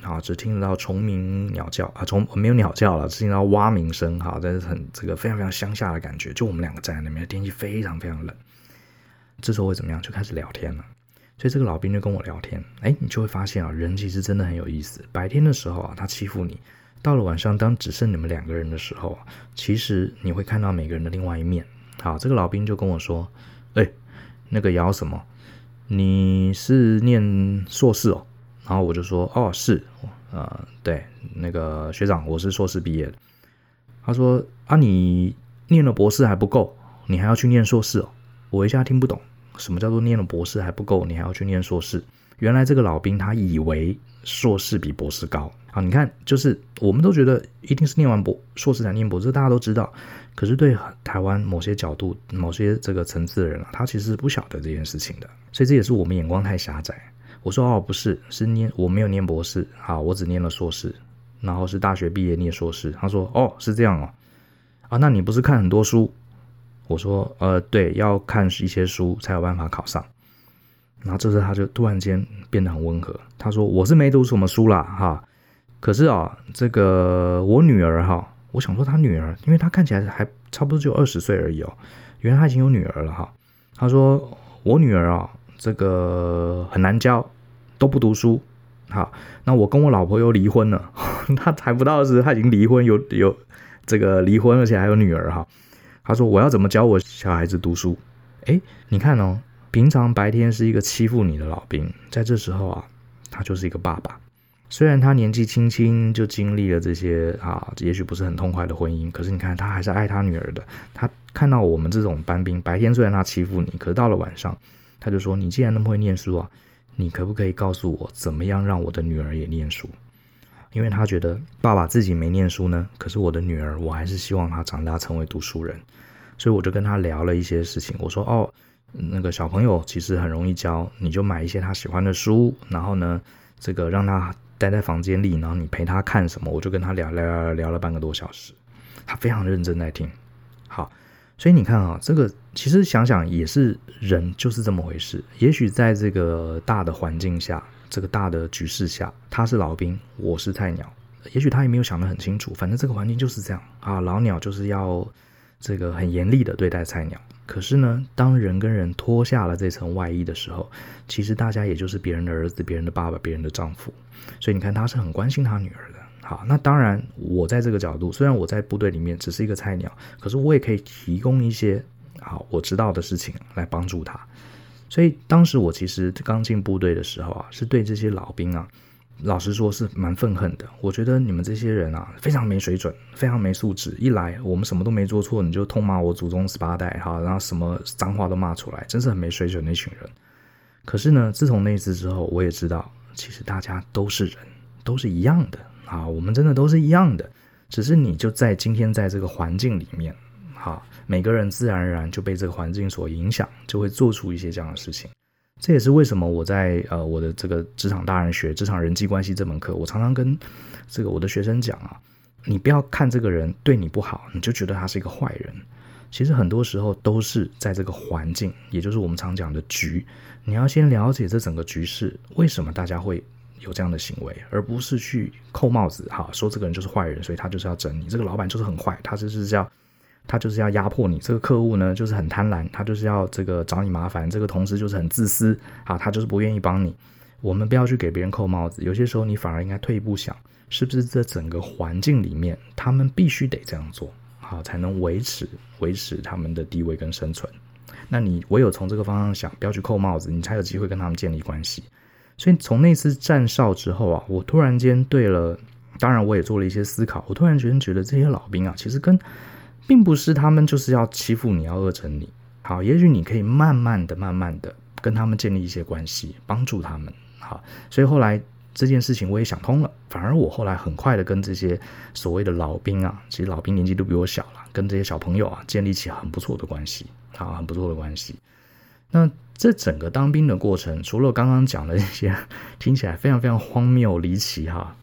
啊，只听得到虫鸣鸟叫啊，虫没有鸟叫了，只听到蛙鸣声，哈，这是很这个非常非常乡下的感觉，就我们两个站在那边，天气非常非常冷。这时候会怎么样？就开始聊天了。所以这个老兵就跟我聊天，哎，你就会发现啊，人其实真的很有意思。白天的时候啊，他欺负你；到了晚上，当只剩你们两个人的时候，其实你会看到每个人的另外一面。好，这个老兵就跟我说：“哎，那个姚什么，你是念硕士哦？”然后我就说：“哦，是，呃，对，那个学长，我是硕士毕业的。”他说：“啊，你念了博士还不够，你还要去念硕士哦？”我一下听不懂。什么叫做念了博士还不够？你还要去念硕士？原来这个老兵他以为硕士比博士高啊！你看，就是我们都觉得一定是念完博硕士才念博士，大家都知道。可是对台湾某些角度、某些这个层次的人啊，他其实是不晓得这件事情的。所以这也是我们眼光太狭窄。我说哦，不是，是念我没有念博士啊，我只念了硕士，然后是大学毕业念硕士。他说哦，是这样哦，啊，那你不是看很多书？我说，呃，对，要看一些书才有办法考上。然后这时他就突然间变得很温和。他说：“我是没读什么书啦，哈，可是啊，这个我女儿哈，我想说他女儿，因为他看起来还差不多就二十岁而已哦，原来他已经有女儿了哈。他说我女儿啊，这个很难教，都不读书。好，那我跟我老婆又离婚了，他才不到时他已经离婚，有有这个离婚，而且还有女儿哈。”他说：“我要怎么教我小孩子读书？诶，你看哦，平常白天是一个欺负你的老兵，在这时候啊，他就是一个爸爸。虽然他年纪轻轻就经历了这些啊，也许不是很痛快的婚姻，可是你看他还是爱他女儿的。他看到我们这种班兵，白天虽然他欺负你，可是到了晚上，他就说：你既然那么会念书啊，你可不可以告诉我，怎么样让我的女儿也念书？”因为他觉得爸爸自己没念书呢，可是我的女儿，我还是希望她长大成为读书人，所以我就跟他聊了一些事情。我说：“哦，那个小朋友其实很容易教，你就买一些他喜欢的书，然后呢，这个让他待在房间里，然后你陪他看什么。”我就跟他聊聊聊聊了半个多小时，他非常认真在听。好，所以你看啊，这个其实想想也是人就是这么回事。也许在这个大的环境下。这个大的局势下，他是老兵，我是菜鸟。也许他也没有想得很清楚，反正这个环境就是这样啊。老鸟就是要这个很严厉的对待菜鸟。可是呢，当人跟人脱下了这层外衣的时候，其实大家也就是别人的儿子、别人的爸爸、别人的丈夫。所以你看，他是很关心他女儿的。好，那当然，我在这个角度，虽然我在部队里面只是一个菜鸟，可是我也可以提供一些好我知道的事情来帮助他。所以当时我其实刚进部队的时候啊，是对这些老兵啊，老实说是蛮愤恨的。我觉得你们这些人啊，非常没水准，非常没素质。一来我们什么都没做错，你就痛骂我祖宗十八代哈，然后什么脏话都骂出来，真是很没水准的一群人。可是呢，自从那次之后，我也知道，其实大家都是人，都是一样的啊，我们真的都是一样的，只是你就在今天在这个环境里面。哈，每个人自然而然就被这个环境所影响，就会做出一些这样的事情。这也是为什么我在呃我的这个职场大人学、职场人际关系这门课，我常常跟这个我的学生讲啊，你不要看这个人对你不好，你就觉得他是一个坏人。其实很多时候都是在这个环境，也就是我们常讲的局，你要先了解这整个局势，为什么大家会有这样的行为，而不是去扣帽子，哈，说这个人就是坏人，所以他就是要整你，这个老板就是很坏，他就是叫。他就是要压迫你，这个客户呢就是很贪婪，他就是要这个找你麻烦，这个同事就是很自私啊，他就是不愿意帮你。我们不要去给别人扣帽子，有些时候你反而应该退一步想，是不是这整个环境里面，他们必须得这样做，好才能维持维持他们的地位跟生存。那你唯有从这个方向想，不要去扣帽子，你才有机会跟他们建立关系。所以从那次站哨之后啊，我突然间对了，当然我也做了一些思考，我突然间觉得这些老兵啊，其实跟并不是他们就是要欺负你，要恶整你。好，也许你可以慢慢的、慢慢的跟他们建立一些关系，帮助他们。好，所以后来这件事情我也想通了，反而我后来很快的跟这些所谓的老兵啊，其实老兵年纪都比我小了，跟这些小朋友啊建立起很不错的关系，好，很不错的关系。那这整个当兵的过程，除了刚刚讲的一些听起来非常非常荒谬离奇哈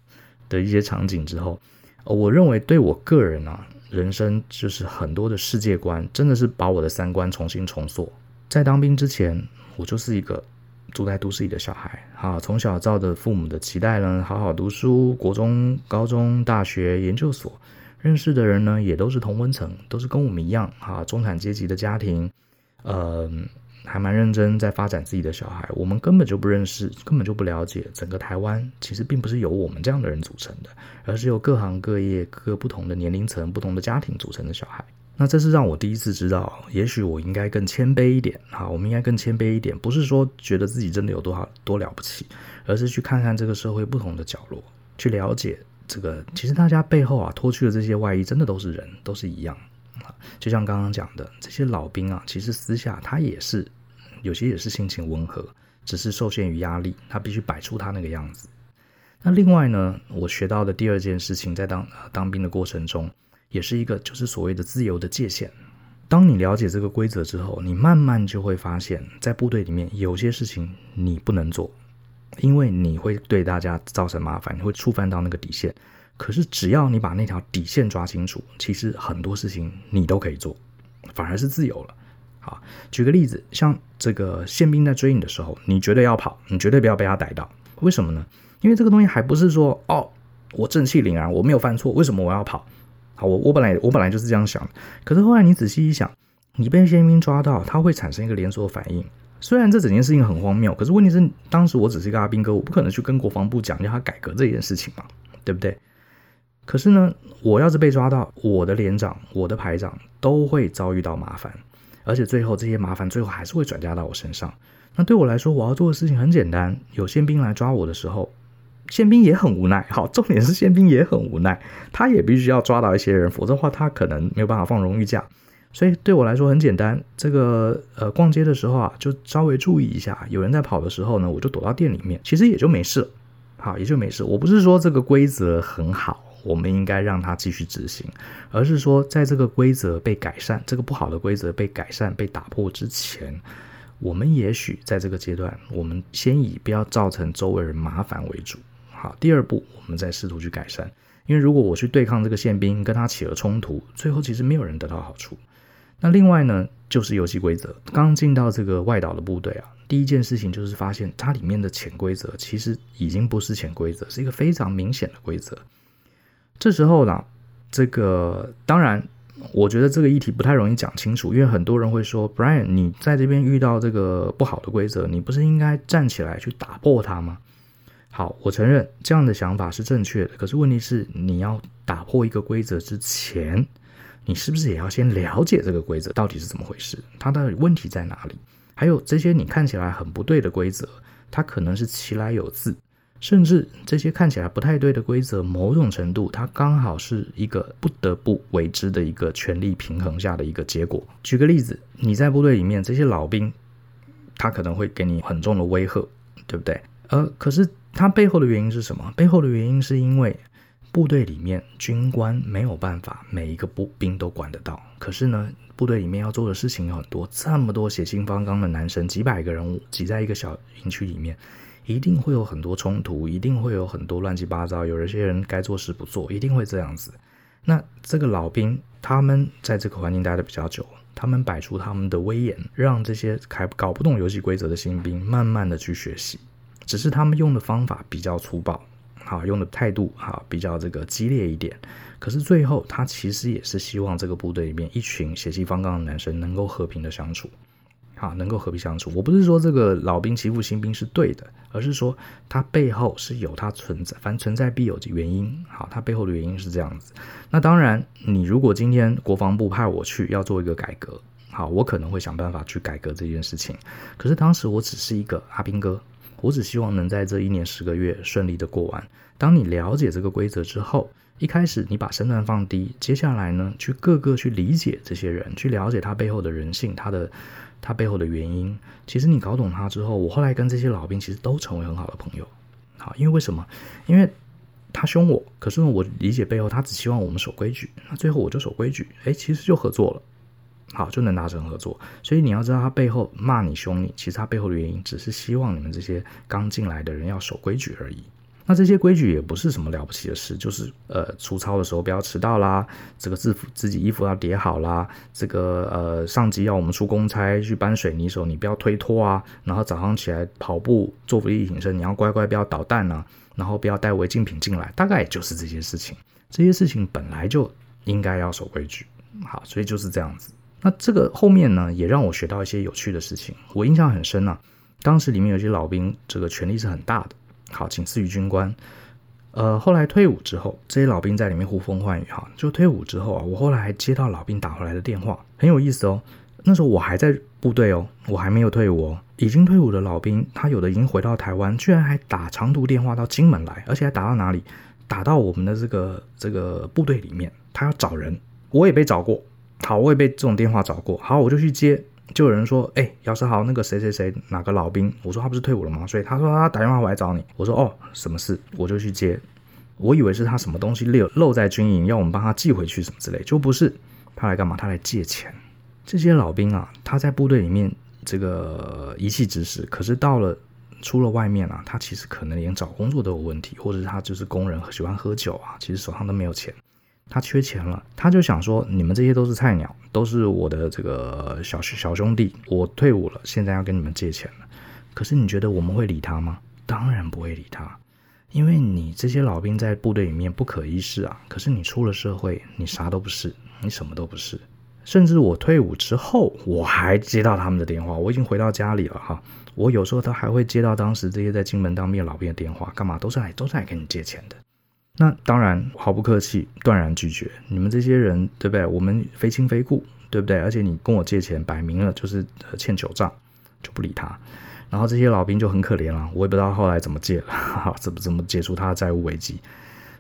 的一些场景之后，我认为对我个人啊，人生就是很多的世界观，真的是把我的三观重新重塑。在当兵之前，我就是一个。住在都市里的小孩，啊，从小照着父母的期待呢，好好读书，国中、高中、大学、研究所，认识的人呢，也都是同温层，都是跟我们一样，啊，中产阶级的家庭，呃，还蛮认真在发展自己的小孩。我们根本就不认识，根本就不了解整个台湾，其实并不是由我们这样的人组成的，而是由各行各业、各不同的年龄层、不同的家庭组成的小孩。那这是让我第一次知道，也许我应该更谦卑一点。好，我们应该更谦卑一点，不是说觉得自己真的有多少多了不起，而是去看看这个社会不同的角落，去了解这个。其实大家背后啊脱去的这些外衣，真的都是人，都是一样。就像刚刚讲的，这些老兵啊，其实私下他也是有些也是性情温和，只是受限于压力，他必须摆出他那个样子。那另外呢，我学到的第二件事情，在当当兵的过程中。也是一个，就是所谓的自由的界限。当你了解这个规则之后，你慢慢就会发现，在部队里面有些事情你不能做，因为你会对大家造成麻烦，你会触犯到那个底线。可是只要你把那条底线抓清楚，其实很多事情你都可以做，反而是自由了。啊，举个例子，像这个宪兵在追你的时候，你绝对要跑，你绝对不要被他逮到。为什么呢？因为这个东西还不是说哦，我正气凛然，我没有犯错，为什么我要跑？好，我我本来我本来就是这样想的，可是后来你仔细一想，你被宪兵抓到，他会产生一个连锁反应。虽然这整件事情很荒谬，可是问题是，当时我只是一个阿兵哥，我不可能去跟国防部讲，叫他改革这件事情嘛，对不对？可是呢，我要是被抓到，我的连长、我的排长都会遭遇到麻烦，而且最后这些麻烦最后还是会转嫁到我身上。那对我来说，我要做的事情很简单，有宪兵来抓我的时候。宪兵也很无奈，好，重点是宪兵也很无奈，他也必须要抓到一些人，否则的话他可能没有办法放荣誉假。所以对我来说很简单，这个呃逛街的时候啊，就稍微注意一下，有人在跑的时候呢，我就躲到店里面，其实也就没事，好，也就没事。我不是说这个规则很好，我们应该让它继续执行，而是说在这个规则被改善，这个不好的规则被改善、被打破之前，我们也许在这个阶段，我们先以不要造成周围人麻烦为主。好，第二步，我们再试图去改善。因为如果我去对抗这个宪兵，跟他起了冲突，最后其实没有人得到好处。那另外呢，就是游戏规则。刚进到这个外岛的部队啊，第一件事情就是发现它里面的潜规则其实已经不是潜规则，是一个非常明显的规则。这时候呢，这个当然，我觉得这个议题不太容易讲清楚，因为很多人会说，Brian，你在这边遇到这个不好的规则，你不是应该站起来去打破它吗？好，我承认这样的想法是正确的。可是问题是，你要打破一个规则之前，你是不是也要先了解这个规则到底是怎么回事？它的问题在哪里？还有这些你看起来很不对的规则，它可能是其来有自，甚至这些看起来不太对的规则，某种程度它刚好是一个不得不为之的一个权力平衡下的一个结果。举个例子，你在部队里面，这些老兵，他可能会给你很重的威吓，对不对？呃，可是。他背后的原因是什么？背后的原因是因为部队里面军官没有办法每一个步兵都管得到。可是呢，部队里面要做的事情有很多，这么多血性方刚的男生，几百个人挤在一个小营区里面，一定会有很多冲突，一定会有很多乱七八糟。有一些人该做事不做，一定会这样子。那这个老兵他们在这个环境待得比较久，他们摆出他们的威严，让这些还搞不懂游戏规则的新兵慢慢的去学习。只是他们用的方法比较粗暴，好，用的态度好，比较这个激烈一点。可是最后，他其实也是希望这个部队里面一群血气方刚的男生能够和平的相处，好，能够和平相处。我不是说这个老兵欺负新兵是对的，而是说他背后是有他存在，凡存在必有的原因。好，他背后的原因是这样子。那当然，你如果今天国防部派我去要做一个改革，好，我可能会想办法去改革这件事情。可是当时我只是一个阿兵哥。我只希望能在这一年十个月顺利的过完。当你了解这个规则之后，一开始你把身段放低，接下来呢，去各个去理解这些人，去了解他背后的人性，他的他背后的原因。其实你搞懂他之后，我后来跟这些老兵其实都成为很好的朋友。好，因为为什么？因为他凶我，可是我理解背后他只希望我们守规矩，那最后我就守规矩，哎，其实就合作了，好，就能达成合作。所以你要知道，他背后骂你凶你，其实他背后的原因只是希望你们这些刚进来的人要守规矩而已。那这些规矩也不是什么了不起的事，就是呃，出操的时候不要迟到啦，这个制服自己衣服要叠好啦，这个呃，上级要我们出公差去搬水泥的时候，你不要推脱啊，然后早上起来跑步做伏地挺身，你要乖乖不要捣蛋啊，然后不要带违禁品进来，大概也就是这些事情。这些事情本来就应该要守规矩，好，所以就是这样子。那这个后面呢，也让我学到一些有趣的事情，我印象很深啊。当时里面有些老兵，这个权力是很大的。好，仅次于军官。呃，后来退伍之后，这些老兵在里面呼风唤雨。哈，就退伍之后啊，我后来还接到老兵打回来的电话，很有意思哦。那时候我还在部队哦，我还没有退伍哦。已经退伍的老兵，他有的已经回到台湾，居然还打长途电话到金门来，而且还打到哪里？打到我们的这个这个部队里面，他要找人。我也被找过，好，我也被这种电话找过。好，我就去接。就有人说，哎，姚世豪，那个谁谁谁，哪个老兵？我说他不是退伍了吗？所以他说他打电话回来找你。我说哦，什么事？我就去接。我以为是他什么东西漏漏在军营，要我们帮他寄回去什么之类，就不是。他来干嘛？他来借钱。这些老兵啊，他在部队里面这个一气之使，可是到了出了外面啊，他其实可能连找工作都有问题，或者是他就是工人喜欢喝酒啊，其实手上都没有钱。他缺钱了，他就想说：你们这些都是菜鸟，都是我的这个小小兄弟。我退伍了，现在要跟你们借钱了。可是你觉得我们会理他吗？当然不会理他，因为你这些老兵在部队里面不可一世啊。可是你出了社会，你啥都不是，你什么都不是。甚至我退伍之后，我还接到他们的电话。我已经回到家里了哈，我有时候他还会接到当时这些在金门当兵的老兵的电话，干嘛？都是来都是来跟你借钱的。那当然毫不客气，断然拒绝。你们这些人，对不对？我们非亲非故，对不对？而且你跟我借钱，摆明了就是欠酒账，就不理他。然后这些老兵就很可怜了，我也不知道后来怎么借了，怎么怎么解除他的债务危机。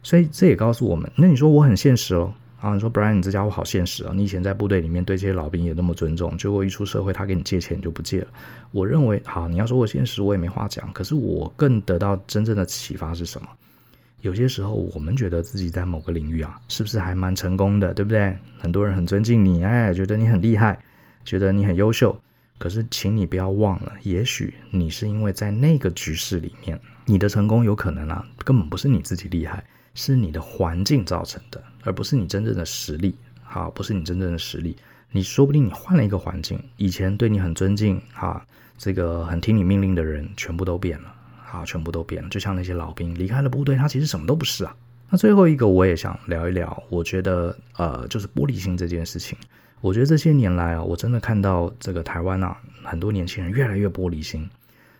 所以这也告诉我们，那你说我很现实哦，啊，你说 Brian，你这家伙好现实啊！你以前在部队里面对这些老兵也那么尊重，结果一出社会，他给你借钱就不借了。我认为，好，你要说我现实，我也没话讲。可是我更得到真正的启发是什么？有些时候，我们觉得自己在某个领域啊，是不是还蛮成功的，对不对？很多人很尊敬你，哎，觉得你很厉害，觉得你很优秀。可是，请你不要忘了，也许你是因为在那个局势里面，你的成功有可能啊，根本不是你自己厉害，是你的环境造成的，而不是你真正的实力。好，不是你真正的实力。你说不定你换了一个环境，以前对你很尊敬，哈，这个很听你命令的人，全部都变了。啊，全部都变了，就像那些老兵离开了部队，他其实什么都不是啊。那最后一个，我也想聊一聊，我觉得呃，就是玻璃心这件事情。我觉得这些年来啊，我真的看到这个台湾啊，很多年轻人越来越玻璃心。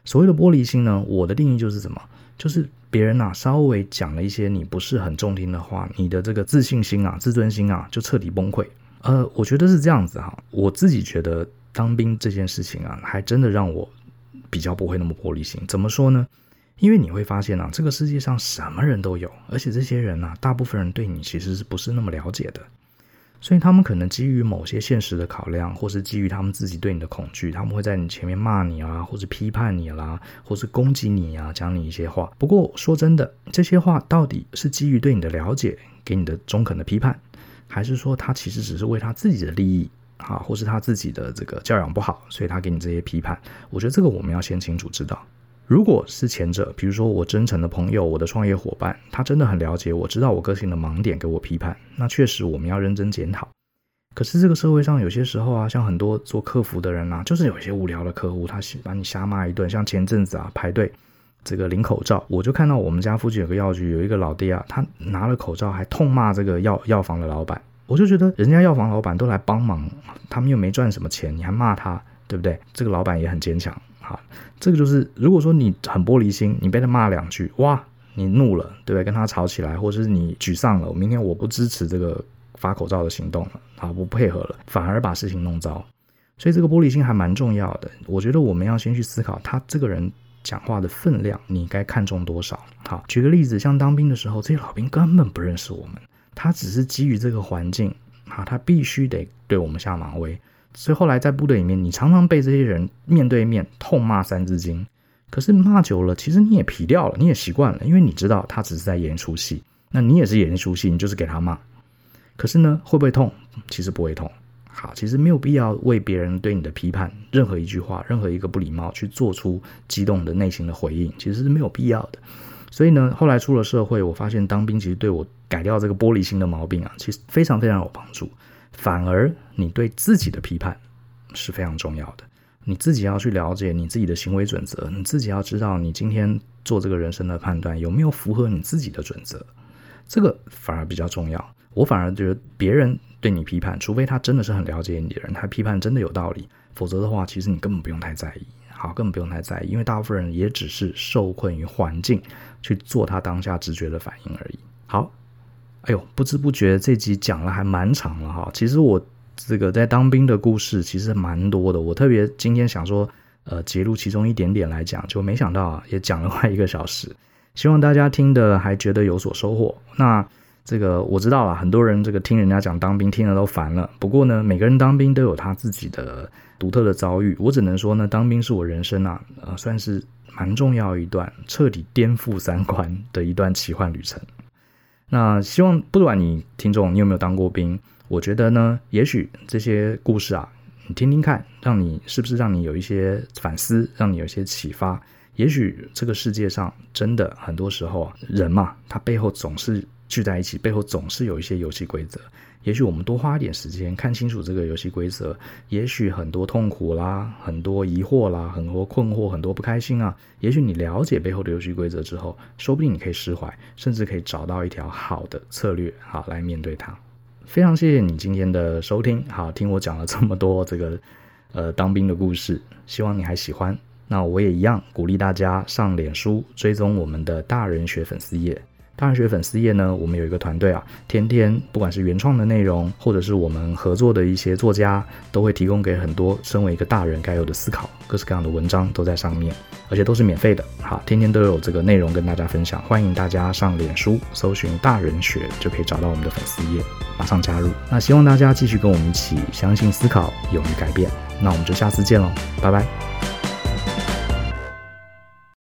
所谓的玻璃心呢，我的定义就是什么？就是别人啊稍微讲了一些你不是很中听的话，你的这个自信心啊、自尊心啊就彻底崩溃。呃，我觉得是这样子哈、我自己觉得当兵这件事情啊，还真的让我。比较不会那么玻璃心，怎么说呢？因为你会发现啊，这个世界上什么人都有，而且这些人啊，大部分人对你其实是不是那么了解的，所以他们可能基于某些现实的考量，或是基于他们自己对你的恐惧，他们会在你前面骂你啊，或是批判你啦，或是攻击你啊，讲你一些话。不过说真的，这些话到底是基于对你的了解，给你的中肯的批判，还是说他其实只是为他自己的利益？啊，或是他自己的这个教养不好，所以他给你这些批判。我觉得这个我们要先清楚知道。如果是前者，比如说我真诚的朋友，我的创业伙伴，他真的很了解我，知道我个性的盲点，给我批判，那确实我们要认真检讨。可是这个社会上有些时候啊，像很多做客服的人啊，就是有一些无聊的客户，他把你瞎骂一顿。像前阵子啊，排队这个领口罩，我就看到我们家附近有个药局，有一个老爹啊，他拿了口罩还痛骂这个药药房的老板。我就觉得人家药房老板都来帮忙，他们又没赚什么钱，你还骂他，对不对？这个老板也很坚强啊。这个就是，如果说你很玻璃心，你被他骂两句，哇，你怒了，对不对？跟他吵起来，或者是你沮丧了，明天我不支持这个发口罩的行动了，啊，不配合了，反而把事情弄糟。所以这个玻璃心还蛮重要的。我觉得我们要先去思考，他这个人讲话的分量，你该看重多少。好，举个例子，像当兵的时候，这些老兵根本不认识我们。他只是基于这个环境，啊，他必须得对我们下马威。所以后来在部队里面，你常常被这些人面对面痛骂三字经。可是骂久了，其实你也皮掉了，你也习惯了，因为你知道他只是在演一出戏，那你也是演一出戏，你就是给他骂。可是呢，会不会痛？其实不会痛。好，其实没有必要为别人对你的批判，任何一句话，任何一个不礼貌，去做出激动的内心的回应，其实是没有必要的。所以呢，后来出了社会，我发现当兵其实对我改掉这个玻璃心的毛病啊，其实非常非常有帮助。反而你对自己的批判是非常重要的，你自己要去了解你自己的行为准则，你自己要知道你今天做这个人生的判断有没有符合你自己的准则，这个反而比较重要。我反而觉得别人对你批判，除非他真的是很了解你的人，他批判真的有道理，否则的话，其实你根本不用太在意。好，根本不用太在意，因为大部分人也只是受困于环境去做他当下直觉的反应而已。好，哎呦，不知不觉这集讲了还蛮长了哈。其实我这个在当兵的故事其实蛮多的，我特别今天想说，呃，截录其中一点点来讲，就没想到啊，也讲了快一个小时。希望大家听的还觉得有所收获。那。这个我知道了，很多人这个听人家讲当兵听了都烦了。不过呢，每个人当兵都有他自己的独特的遭遇。我只能说呢，当兵是我人生啊，呃，算是蛮重要一段彻底颠覆三观的一段奇幻旅程。那希望不管你听众你有没有当过兵，我觉得呢，也许这些故事啊，你听听看，让你是不是让你有一些反思，让你有一些启发。也许这个世界上真的很多时候啊，人嘛，他背后总是。聚在一起背后总是有一些游戏规则，也许我们多花一点时间看清楚这个游戏规则，也许很多痛苦啦，很多疑惑啦，很多困惑，很多不开心啊，也许你了解背后的游戏规则之后，说不定你可以释怀，甚至可以找到一条好的策略，好来面对它。非常谢谢你今天的收听，好，听我讲了这么多这个呃当兵的故事，希望你还喜欢。那我也一样鼓励大家上脸书追踪我们的大人学粉丝页。大人学粉丝页呢，我们有一个团队啊，天天不管是原创的内容，或者是我们合作的一些作家，都会提供给很多身为一个大人该有的思考，各式各样的文章都在上面，而且都是免费的。好，天天都有这个内容跟大家分享，欢迎大家上脸书搜寻大人学，就可以找到我们的粉丝页，马上加入。那希望大家继续跟我们一起相信、思考、勇于改变。那我们就下次见喽，拜拜。